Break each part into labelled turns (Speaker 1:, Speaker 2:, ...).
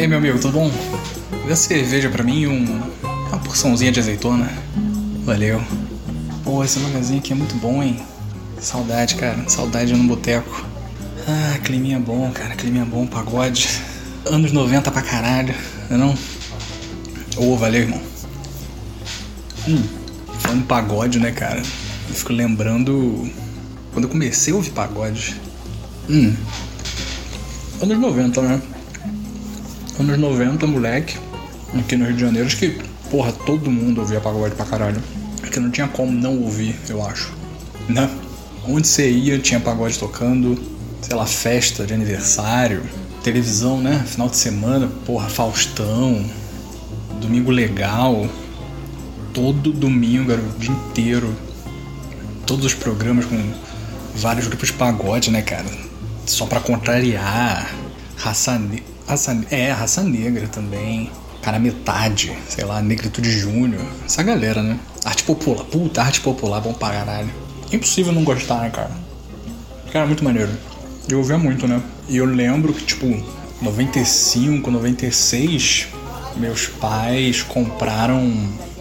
Speaker 1: Ei, meu amigo, tudo bom? Dê cerveja pra mim e um, uma porçãozinha de azeitona. Valeu. Pô, esse lugarzinho aqui é muito bom, hein? Saudade, cara. Saudade no boteco. Ah, climinha bom, cara. Climinha bom, pagode. Anos 90 pra caralho, não é? Ô, oh, valeu, irmão. Hum, falando pagode, né, cara? Eu fico lembrando quando eu comecei a ouvir pagode. Hum. Anos 90, né? Anos 90, moleque. Aqui no Rio de Janeiro, acho que, porra, todo mundo ouvia pagode pra caralho. Que não tinha como não ouvir, eu acho. Né? Onde você ia, tinha pagode tocando. Sei lá, festa de aniversário. Televisão, né? Final de semana, porra, Faustão. Domingo legal. Todo domingo, era o dia inteiro. Todos os programas com vários grupos de pagode, né, cara? Só para contrariar. Raça, ne raça É, raça negra também. Cara, metade, sei lá, Negritude Júnior. Essa galera, né? Arte popular. Puta, arte popular, bom pra caralho. Impossível não gostar, né, cara? Cara, muito maneiro. Eu ouvia muito, né? E eu lembro que, tipo, 95, 96, meus pais compraram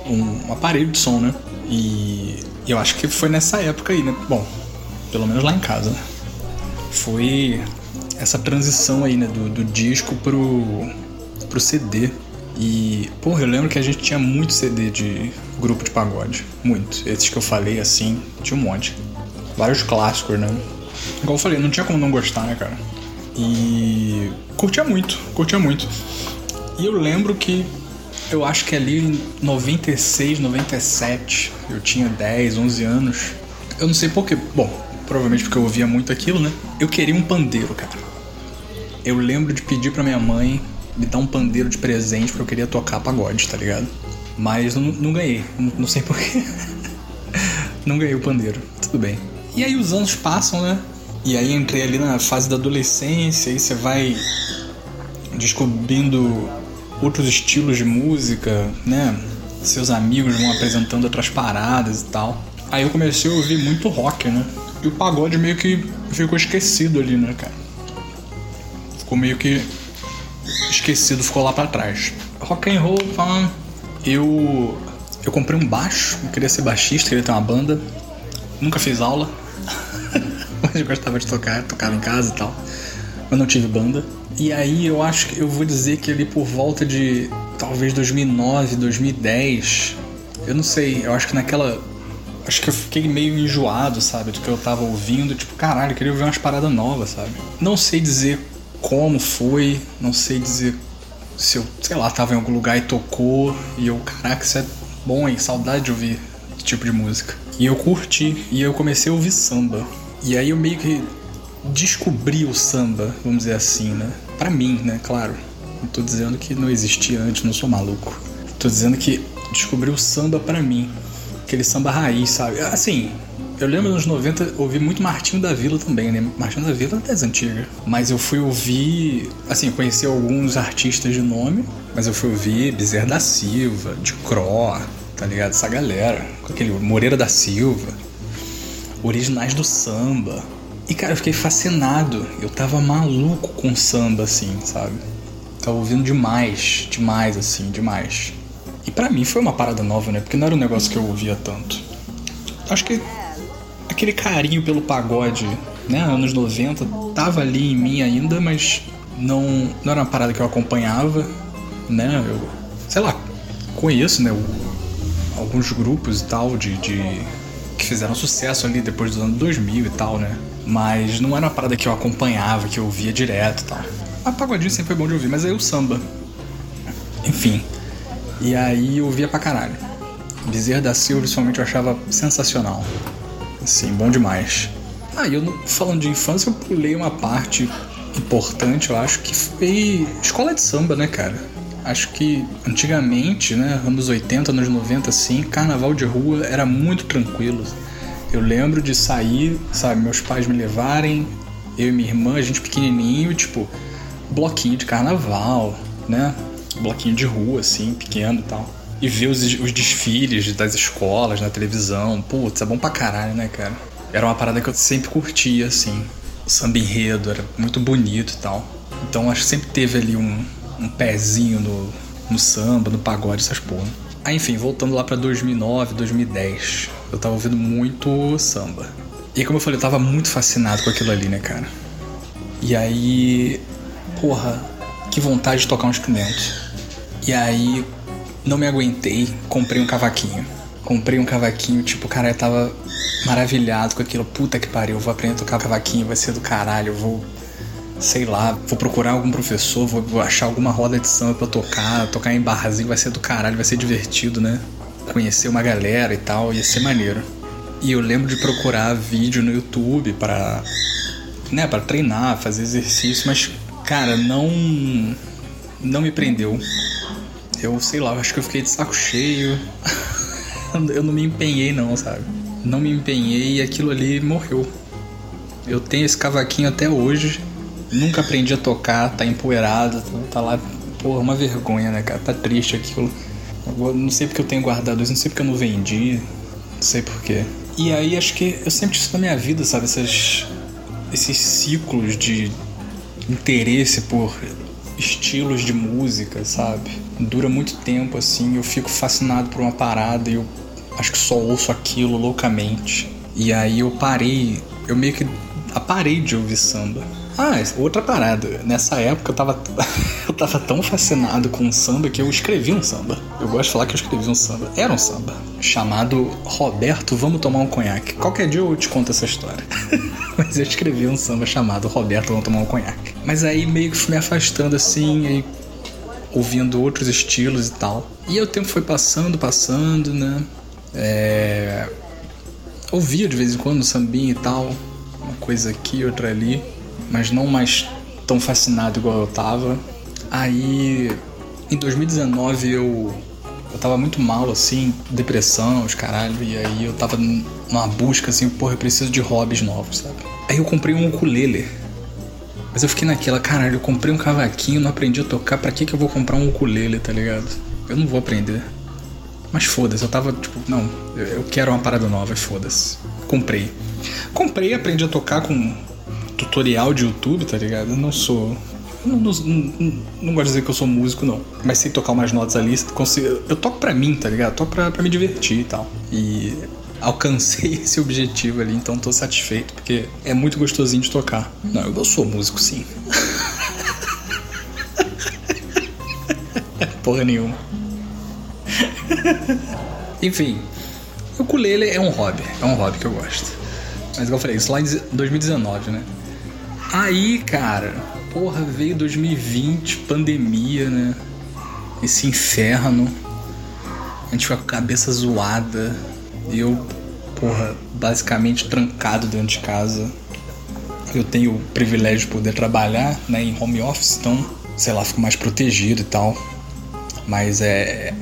Speaker 1: um, aparelho de som, né? E eu acho que foi nessa época aí, né? Bom, pelo menos lá em casa. Foi essa transição aí, né, do, do disco pro, pro CD. E, porra, eu lembro que a gente tinha muito CD de grupo de pagode. Muito. Esses que eu falei, assim, tinha um monte. Vários clássicos, né? Igual eu falei, não tinha como não gostar, né, cara? E curtia muito, curtia muito. E eu lembro que eu acho que ali em 96, 97, eu tinha 10, 11 anos. Eu não sei porquê. Bom, provavelmente porque eu ouvia muito aquilo, né? Eu queria um pandeiro, cara. Eu lembro de pedir pra minha mãe me dar um pandeiro de presente porque eu queria tocar pagode, tá ligado? Mas não, não ganhei, não, não sei porquê. não ganhei o pandeiro, tudo bem. E aí os anos passam, né? E aí entrei ali na fase da adolescência, e você vai descobrindo outros estilos de música, né? Seus amigos vão apresentando outras paradas e tal. Aí eu comecei a ouvir muito rock, né? E o pagode meio que ficou esquecido ali, né, cara? Ficou meio que esquecido, ficou lá para trás. Rock and roll, fã. Eu eu comprei um baixo, eu queria ser baixista, queria ter uma banda. Nunca fiz aula. Mas eu gostava de tocar, tocava em casa e tal. Mas não tive banda. E aí eu acho que eu vou dizer que ali por volta de talvez 2009, 2010, eu não sei, eu acho que naquela acho que eu fiquei meio enjoado, sabe, do que eu tava ouvindo. Tipo, caralho, eu queria ouvir umas paradas novas, sabe? Não sei dizer como foi, não sei dizer se eu, sei lá, tava em algum lugar e tocou. E eu, caraca, isso é bom, hein? Saudade de ouvir esse tipo de música. E eu curti, e eu comecei a ouvir samba. E aí eu meio que descobri o samba, vamos dizer assim, né? Pra mim, né? Claro. Não tô dizendo que não existia antes, não sou maluco. Tô dizendo que descobri o samba pra mim aquele samba raiz, sabe? Assim, eu lembro nos 90 ouvi muito Martinho da Vila também, né? Martinho da Vila é das antigas. Mas eu fui ouvir, assim, conheci alguns artistas de nome, mas eu fui ouvir Bezerra da Silva, de Cro, tá ligado? Essa galera, com aquele Moreira da Silva, originais do samba. E cara, eu fiquei fascinado. Eu tava maluco com samba, assim, sabe? Tava ouvindo demais, demais, assim, demais. E para mim foi uma parada nova, né? Porque não era um negócio que eu ouvia tanto. Acho que aquele carinho pelo pagode, né? Anos 90, tava ali em mim ainda, mas não, não era uma parada que eu acompanhava, né? Eu, sei lá, conheço, né? alguns grupos e tal de, de que fizeram sucesso ali depois dos anos 2000 e tal, né? Mas não era uma parada que eu acompanhava, que eu ouvia direto e tal. A pagodinho sempre foi bom de ouvir, mas aí o samba. Enfim. E aí eu ouvia pra caralho. Bezerra da Silva, principalmente, eu achava sensacional. Assim, bom demais. Ah, e eu, falando de infância, eu pulei uma parte importante, eu acho, que foi escola de samba, né, cara? Acho que antigamente, né, anos 80, anos 90, assim, carnaval de rua era muito tranquilo. Eu lembro de sair, sabe, meus pais me levarem, eu e minha irmã, a gente pequenininho, tipo, bloquinho de carnaval, né? Bloquinho de rua, assim, pequeno e tal. E ver os, os desfiles das escolas na televisão. Putz, é bom pra caralho, né, cara? Era uma parada que eu sempre curtia, assim. O samba enredo era muito bonito e tal. Então acho que sempre teve ali um, um pezinho no, no samba, no pagode, essas porra. Aí, enfim, voltando lá pra 2009, 2010, eu tava ouvindo muito samba. E como eu falei, eu tava muito fascinado com aquilo ali, né, cara? E aí, porra, que vontade de tocar um instrumento. E aí, não me aguentei, comprei um cavaquinho. Comprei um cavaquinho, tipo, cara, eu tava maravilhado com aquilo. Puta que pariu, vou aprender a tocar cavaquinho, vai ser do caralho, vou sei lá, vou procurar algum professor, vou achar alguma roda de samba pra tocar, tocar em barrazinho, vai ser do caralho, vai ser divertido, né? Conhecer uma galera e tal, ia ser maneiro. E eu lembro de procurar vídeo no YouTube para né, para treinar, fazer exercício, mas cara, não não me prendeu. Eu sei lá, acho que eu fiquei de saco cheio. eu não me empenhei não, sabe? Não me empenhei e aquilo ali morreu. Eu tenho esse cavaquinho até hoje. Nunca aprendi a tocar, tá empoeirado, tá lá, porra, uma vergonha, né, cara? Tá triste aquilo. Eu não sei porque eu tenho guardado isso, não sei porque eu não vendi, não sei porquê. E aí acho que eu sempre tive isso na minha vida, sabe? Essas, esses ciclos de interesse por estilos de música, sabe? Dura muito tempo assim, eu fico fascinado por uma parada e eu acho que só ouço aquilo loucamente. E aí eu parei, eu meio que parei de ouvir samba. Ah, outra parada. Nessa época eu tava, eu tava tão fascinado com o samba que eu escrevi um samba. Eu gosto de falar que eu escrevi um samba. Era um samba. Chamado Roberto, vamos tomar um conhaque. Qualquer dia eu te conto essa história. Mas eu escrevi um samba chamado Roberto, vamos tomar um conhaque. Mas aí meio que fui me afastando assim, aí ouvindo outros estilos e tal. E o tempo foi passando, passando, né? É... Ouvia de vez em quando sambinha e tal. Uma coisa aqui, outra ali mas não mais tão fascinado igual eu tava. Aí, em 2019 eu eu tava muito mal assim, depressão, os caralho, e aí eu tava numa busca assim, porra, eu preciso de hobbies novos, sabe? Aí eu comprei um ukulele. Mas eu fiquei naquela, caralho, eu comprei um cavaquinho, não aprendi a tocar, pra que que eu vou comprar um ukulele, tá ligado? Eu não vou aprender. Mas foda-se, eu tava tipo, não, eu quero uma parada nova, foda-se. Comprei. Comprei, aprendi a tocar com tutorial de YouTube, tá ligado? Eu não sou. Não, não, não, não, gosto de dizer que eu sou músico, não. Mas sei tocar umas notas ali. Consigo, eu toco pra mim, tá ligado? Eu toco pra, pra me divertir e tal. E alcancei esse objetivo ali, então tô satisfeito, porque é muito gostosinho de tocar. Não, eu sou músico sim. Porra nenhuma. Enfim, o ukulele é um hobby, é um hobby que eu gosto. Mas igual eu falei, isso lá em 2019, né? Aí, cara, porra, veio 2020, pandemia, né? Esse inferno. A gente foi com a cabeça zoada. Eu, porra, basicamente trancado dentro de casa. Eu tenho o privilégio de poder trabalhar, né, em home office, então, sei lá, fico mais protegido e tal. Mas é,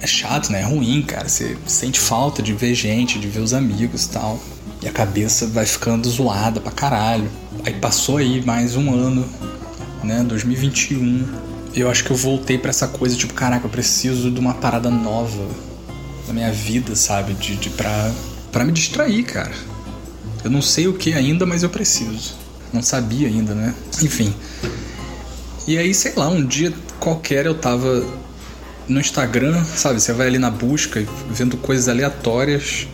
Speaker 1: é chato, né? É ruim, cara. Você sente falta de ver gente, de ver os amigos e tal. E a cabeça vai ficando zoada pra caralho. Aí passou aí mais um ano, né? 2021. Eu acho que eu voltei para essa coisa, tipo, caraca, eu preciso de uma parada nova na minha vida, sabe? De, de pra, pra me distrair, cara. Eu não sei o que ainda, mas eu preciso. Não sabia ainda, né? Enfim. E aí, sei lá, um dia qualquer eu tava no Instagram, sabe? Você vai ali na busca, vendo coisas aleatórias.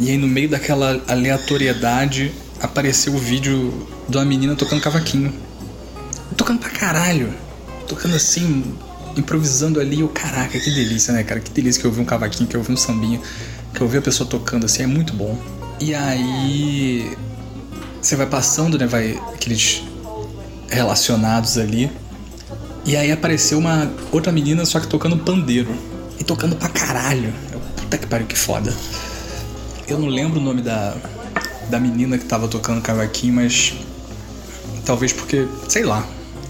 Speaker 1: E aí, no meio daquela aleatoriedade, apareceu o vídeo de uma menina tocando cavaquinho. Tocando pra caralho. Tocando assim, improvisando ali. O caraca, que delícia, né, cara? Que delícia que eu vi um cavaquinho, que eu vi um sambinho, que eu vi a pessoa tocando assim. É muito bom. E aí. Você vai passando, né? Vai aqueles relacionados ali. E aí apareceu uma outra menina, só que tocando pandeiro. E tocando pra caralho. Puta que pariu, que foda. Eu não lembro o nome da, da menina que tava tocando cavaquinho, mas talvez porque, sei lá,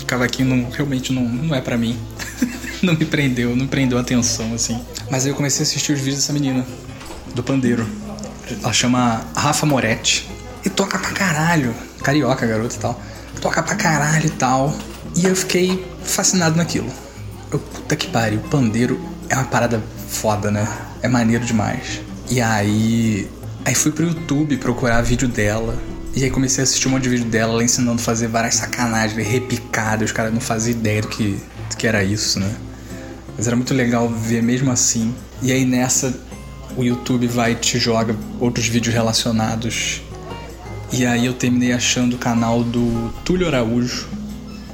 Speaker 1: cavaquinho não, realmente não, não é para mim. não me prendeu, não prendeu a atenção assim. Mas aí eu comecei a assistir os vídeos dessa menina, do pandeiro. Ela chama Rafa Moretti. E toca pra caralho. Carioca, garota e tal. Toca pra caralho e tal. E eu fiquei fascinado naquilo. Eu, puta que pariu, pandeiro é uma parada foda, né? É maneiro demais. E aí Aí fui pro YouTube procurar vídeo dela. E aí comecei a assistir um monte de vídeo dela, ela ensinando a fazer várias sacanagens, repicadas, os caras não faziam ideia do que, do que era isso, né? Mas era muito legal ver mesmo assim. E aí nessa o YouTube vai e te joga outros vídeos relacionados. E aí eu terminei achando o canal do Túlio Araújo,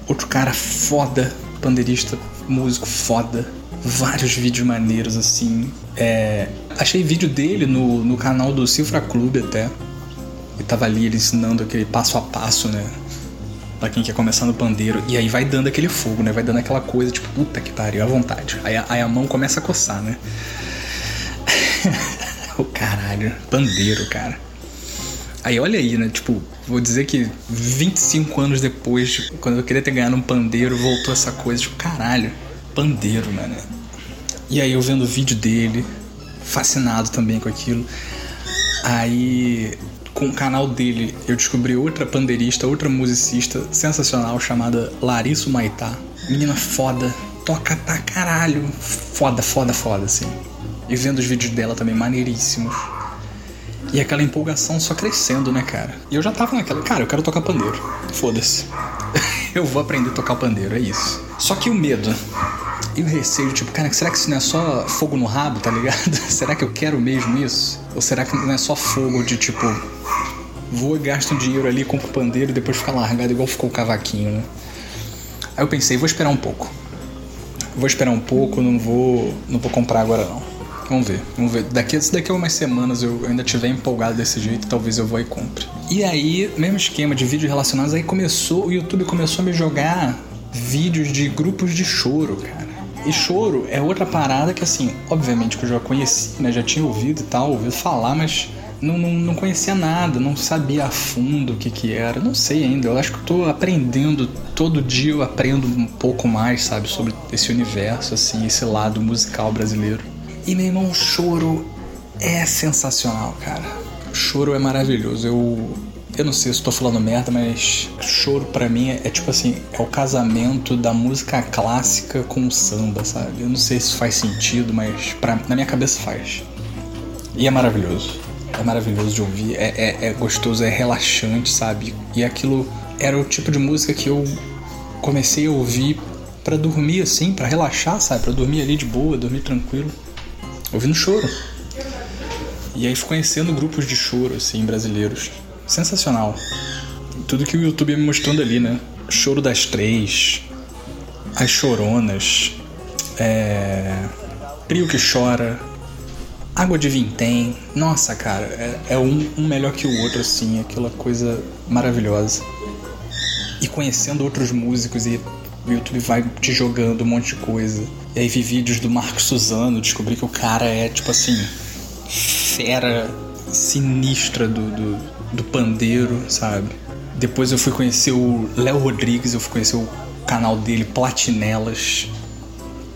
Speaker 1: outro cara foda, pandeirista, músico foda. Vários vídeos maneiros assim. É... Achei vídeo dele no, no canal do Cifra Clube até. E tava ali ele ensinando aquele passo a passo, né? Pra quem quer começar no pandeiro. E aí vai dando aquele fogo, né? Vai dando aquela coisa, tipo, puta que pariu, à vontade. Aí, aí a mão começa a coçar, né? o caralho, pandeiro, cara. Aí olha aí, né? Tipo, vou dizer que 25 anos depois, quando eu queria ter ganhado um pandeiro, voltou essa coisa, tipo, caralho, pandeiro, mano. E aí eu vendo o vídeo dele, fascinado também com aquilo. Aí com o canal dele, eu descobri outra pandeirista, outra musicista sensacional chamada Larissa Maitá. Menina foda, toca pra caralho. Foda, foda, foda, assim. E vendo os vídeos dela também, maneiríssimos. E aquela empolgação só crescendo, né, cara? E eu já tava naquela, cara, eu quero tocar pandeiro. Foda-se. eu vou aprender a tocar pandeiro, é isso. Só que o medo e o receio, tipo, cara, será que isso não é só fogo no rabo, tá ligado? será que eu quero mesmo isso? Ou será que não é só fogo de tipo, vou e gasto um dinheiro ali, compro pandeiro e depois fica largado igual ficou o cavaquinho, né? Aí eu pensei, vou esperar um pouco. Vou esperar um pouco, não vou, não vou comprar agora não. Vamos ver, vamos ver. Daqui, daqui a umas semanas eu ainda tiver empolgado desse jeito, talvez eu vou e compre. E aí, mesmo esquema de vídeos relacionados, aí começou, o YouTube começou a me jogar vídeos de grupos de choro, cara. E choro é outra parada que, assim, obviamente que eu já conheci, né? Já tinha ouvido e tal, ouvido falar, mas não, não, não conhecia nada, não sabia a fundo o que que era. Não sei ainda, eu acho que eu tô aprendendo, todo dia eu aprendo um pouco mais, sabe, sobre esse universo, assim, esse lado musical brasileiro. E meu irmão, choro é sensacional, cara. Choro é maravilhoso. Eu eu não sei se estou falando merda, mas choro para mim é, é, tipo assim, é o casamento da música clássica com o samba, sabe? Eu não sei se faz sentido, mas pra, na minha cabeça faz. E é maravilhoso. É maravilhoso de ouvir, é, é, é gostoso, é relaxante, sabe? E aquilo era o tipo de música que eu comecei a ouvir para dormir assim, para relaxar, sabe? Para dormir ali de boa, dormir tranquilo, ouvindo choro. E aí fui conhecendo grupos de choro assim brasileiros sensacional. Tudo que o YouTube me mostrando ali, né? Choro das Três, As Choronas, é... Trio que Chora, Água de Vintém. Nossa, cara, é, é um, um melhor que o outro, assim, aquela coisa maravilhosa. E conhecendo outros músicos e o YouTube vai te jogando um monte de coisa. E aí vi vídeos do Marco Suzano, descobri que o cara é, tipo assim, fera sinistra do, do, do pandeiro, sabe? Depois eu fui conhecer o Léo Rodrigues, eu fui conhecer o canal dele, Platinelas.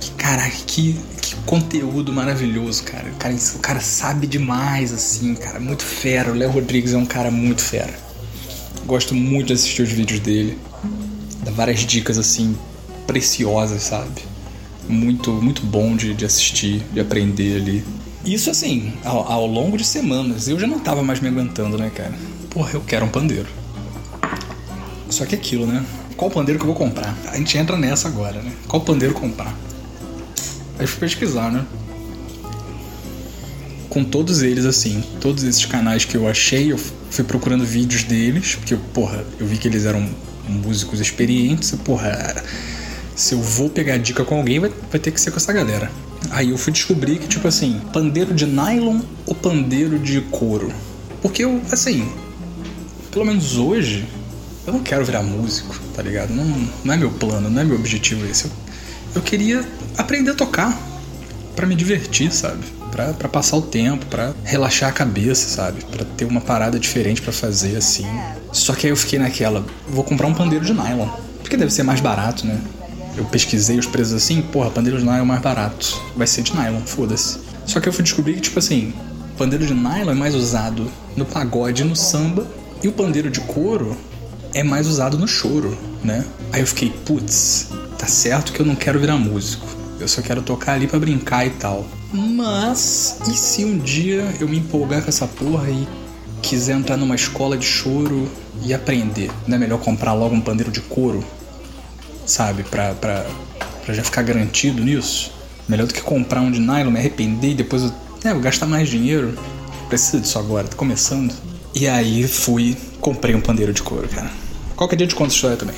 Speaker 1: Que caraca, que, que conteúdo maravilhoso, cara. O, cara. o cara sabe demais, assim, cara. Muito fera. O Léo Rodrigues é um cara muito fera. Gosto muito de assistir os vídeos dele. Dá várias dicas, assim, preciosas, sabe? Muito, muito bom de, de assistir, de aprender ali. Isso assim, ao, ao, longo de semanas, eu já não tava mais me aguentando, né, cara? Porra, eu quero um pandeiro. Só que aquilo, né? Qual pandeiro que eu vou comprar? A gente entra nessa agora, né? Qual pandeiro comprar? Aí fui pesquisar, né? Com todos eles, assim, todos esses canais que eu achei, eu fui procurando vídeos deles, porque, porra, eu vi que eles eram músicos experientes, porra, se eu vou pegar dica com alguém, vai, vai ter que ser com essa galera. Aí eu fui descobrir que, tipo assim, pandeiro de nylon ou pandeiro de couro? Porque eu, assim, pelo menos hoje, eu não quero virar músico, tá ligado? Não, não é meu plano, não é meu objetivo esse. Eu, eu queria aprender a tocar para me divertir, sabe? Pra, passar o tempo, para relaxar a cabeça, sabe? Para ter uma parada diferente para fazer assim. Só que aí eu fiquei naquela, vou comprar um pandeiro de nylon, porque deve ser mais barato, né? Eu pesquisei os preços assim, porra, pandeiro de nylon é mais barato. Vai ser de nylon, foda-se. Só que eu fui descobrir que, tipo assim, pandeiro de nylon é mais usado no pagode e no samba, e o pandeiro de couro é mais usado no choro, né? Aí eu fiquei, putz, tá certo que eu não quero virar músico. Eu só quero tocar ali para brincar e tal. Mas, e se um dia eu me empolgar com essa porra e quiser entrar numa escola de choro e aprender, não é melhor comprar logo um pandeiro de couro? Sabe? Pra, pra, pra já ficar garantido nisso? Melhor do que comprar um de nylon, me arrepender e depois eu, é, eu gastar mais dinheiro. Preciso disso agora, tá começando. E aí fui, comprei um pandeiro de couro, cara. Qualquer dia de conta história também.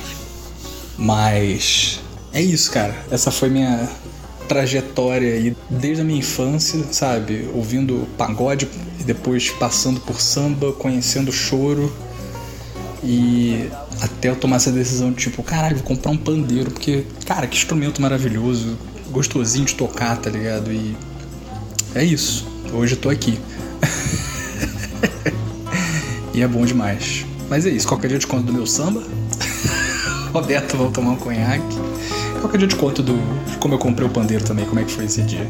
Speaker 1: Mas é isso, cara. Essa foi minha trajetória aí desde a minha infância, sabe? Ouvindo pagode e depois passando por samba, conhecendo choro e até eu tomar essa decisão de tipo, caralho, vou comprar um pandeiro, porque, cara, que instrumento maravilhoso, gostosinho de tocar, tá ligado? E é isso. Hoje eu tô aqui. e é bom demais. Mas é isso, qualquer dia eu te conto do meu samba. Roberto, vou tomar um conhaque. Qualquer dia eu te conto do, de como eu comprei o pandeiro também, como é que foi esse dia.